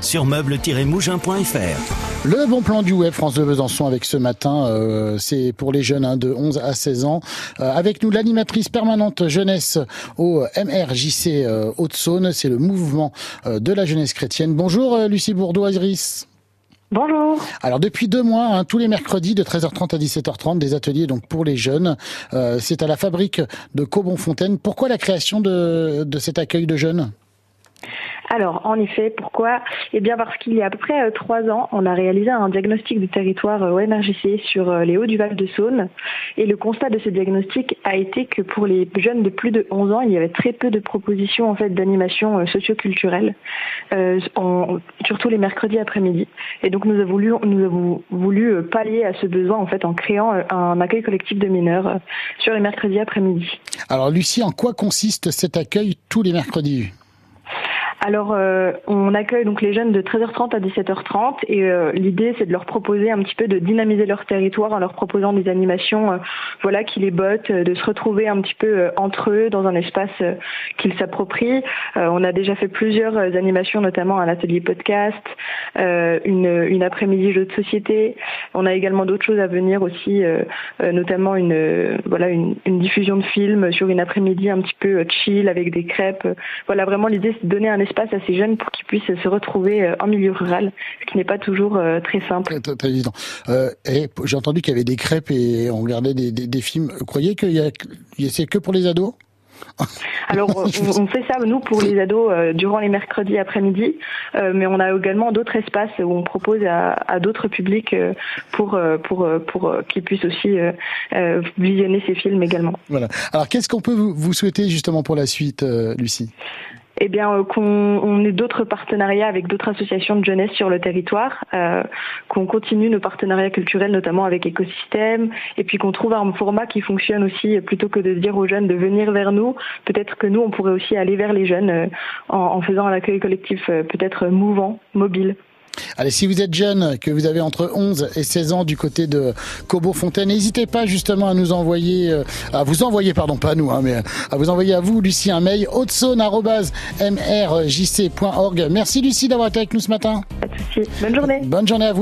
sur meubles-mougin.fr. Le bon plan du web France de Besançon avec ce matin, euh, c'est pour les jeunes hein, de 11 à 16 ans. Euh, avec nous l'animatrice permanente jeunesse au MRJC euh, Haute-Saône, c'est le mouvement euh, de la jeunesse chrétienne. Bonjour euh, Lucie Bourdeau-Iris. Bonjour. Alors depuis deux mois, hein, tous les mercredis de 13h30 à 17h30, des ateliers donc pour les jeunes. Euh, c'est à la fabrique de Cobon-Fontaine. Pourquoi la création de, de cet accueil de jeunes? Alors, en effet, pourquoi? Eh bien, parce qu'il y a à peu près euh, trois ans, on a réalisé un diagnostic de territoire euh, au MRGC sur euh, les hauts du Val de Saône. Et le constat de ce diagnostic a été que pour les jeunes de plus de 11 ans, il y avait très peu de propositions en fait d'animation euh, socioculturelle, euh, surtout les mercredis après-midi. Et donc, nous avons voulu, nous avons voulu euh, pallier à ce besoin en fait en créant euh, un accueil collectif de mineurs euh, sur les mercredis après-midi. Alors Lucie, en quoi consiste cet accueil tous les mercredis? Alors, euh, on accueille donc les jeunes de 13h30 à 17h30 et euh, l'idée c'est de leur proposer un petit peu de dynamiser leur territoire en leur proposant des animations, euh, voilà, qui les bottent, de se retrouver un petit peu entre eux dans un espace qu'ils s'approprient. On a déjà fait plusieurs animations, notamment un atelier podcast, une, une après-midi jeu de société. On a également d'autres choses à venir aussi, euh, euh, notamment une, euh, voilà, une, diffusion de films sur une après-midi un petit peu chill avec des crêpes. Voilà, vraiment l'idée c'est de donner un espace à ces jeunes pour qu'ils puissent se retrouver en milieu rural, ce qui n'est pas toujours très simple. Très, très, évident. J'ai entendu qu'il y avait des crêpes et on regardait des, des, films. Croyez a- c'est que pour les ados? Alors euh, on, fait ça nous pour les ados euh, durant les mercredis après-midi, euh, mais on a également d'autres espaces où on propose à, d'autres publics pour pour pour qu'ils puissent aussi visionner ces films également. Voilà. Alors qu'est-ce qu'on peut vous, souhaiter justement pour la suite, Lucie? Eh bien, euh, qu'on on ait d'autres partenariats avec d'autres associations de jeunesse sur le territoire, euh, qu'on continue nos partenariats culturels, notamment avec Écosystème, et puis qu'on trouve un format qui fonctionne aussi, euh, plutôt que de dire aux jeunes de venir vers nous, peut-être que nous, on pourrait aussi aller vers les jeunes en, faisant un accueil collectif peut-être mouvant, mobile. Allez, si vous êtes jeune, que vous avez entre 11 et 16 ans du côté de Cobo-Fontaine, n'hésitez pas justement à nous envoyer, euh, à vous envoyer, pardon, pas à nous, hein, mais à vous envoyer à vous, Lucie, un mail, hautezone.mrjc.org. Merci Lucie d'avoir été avec nous ce matin. Pas de souci. Bonne journée. Bonne journée à vous.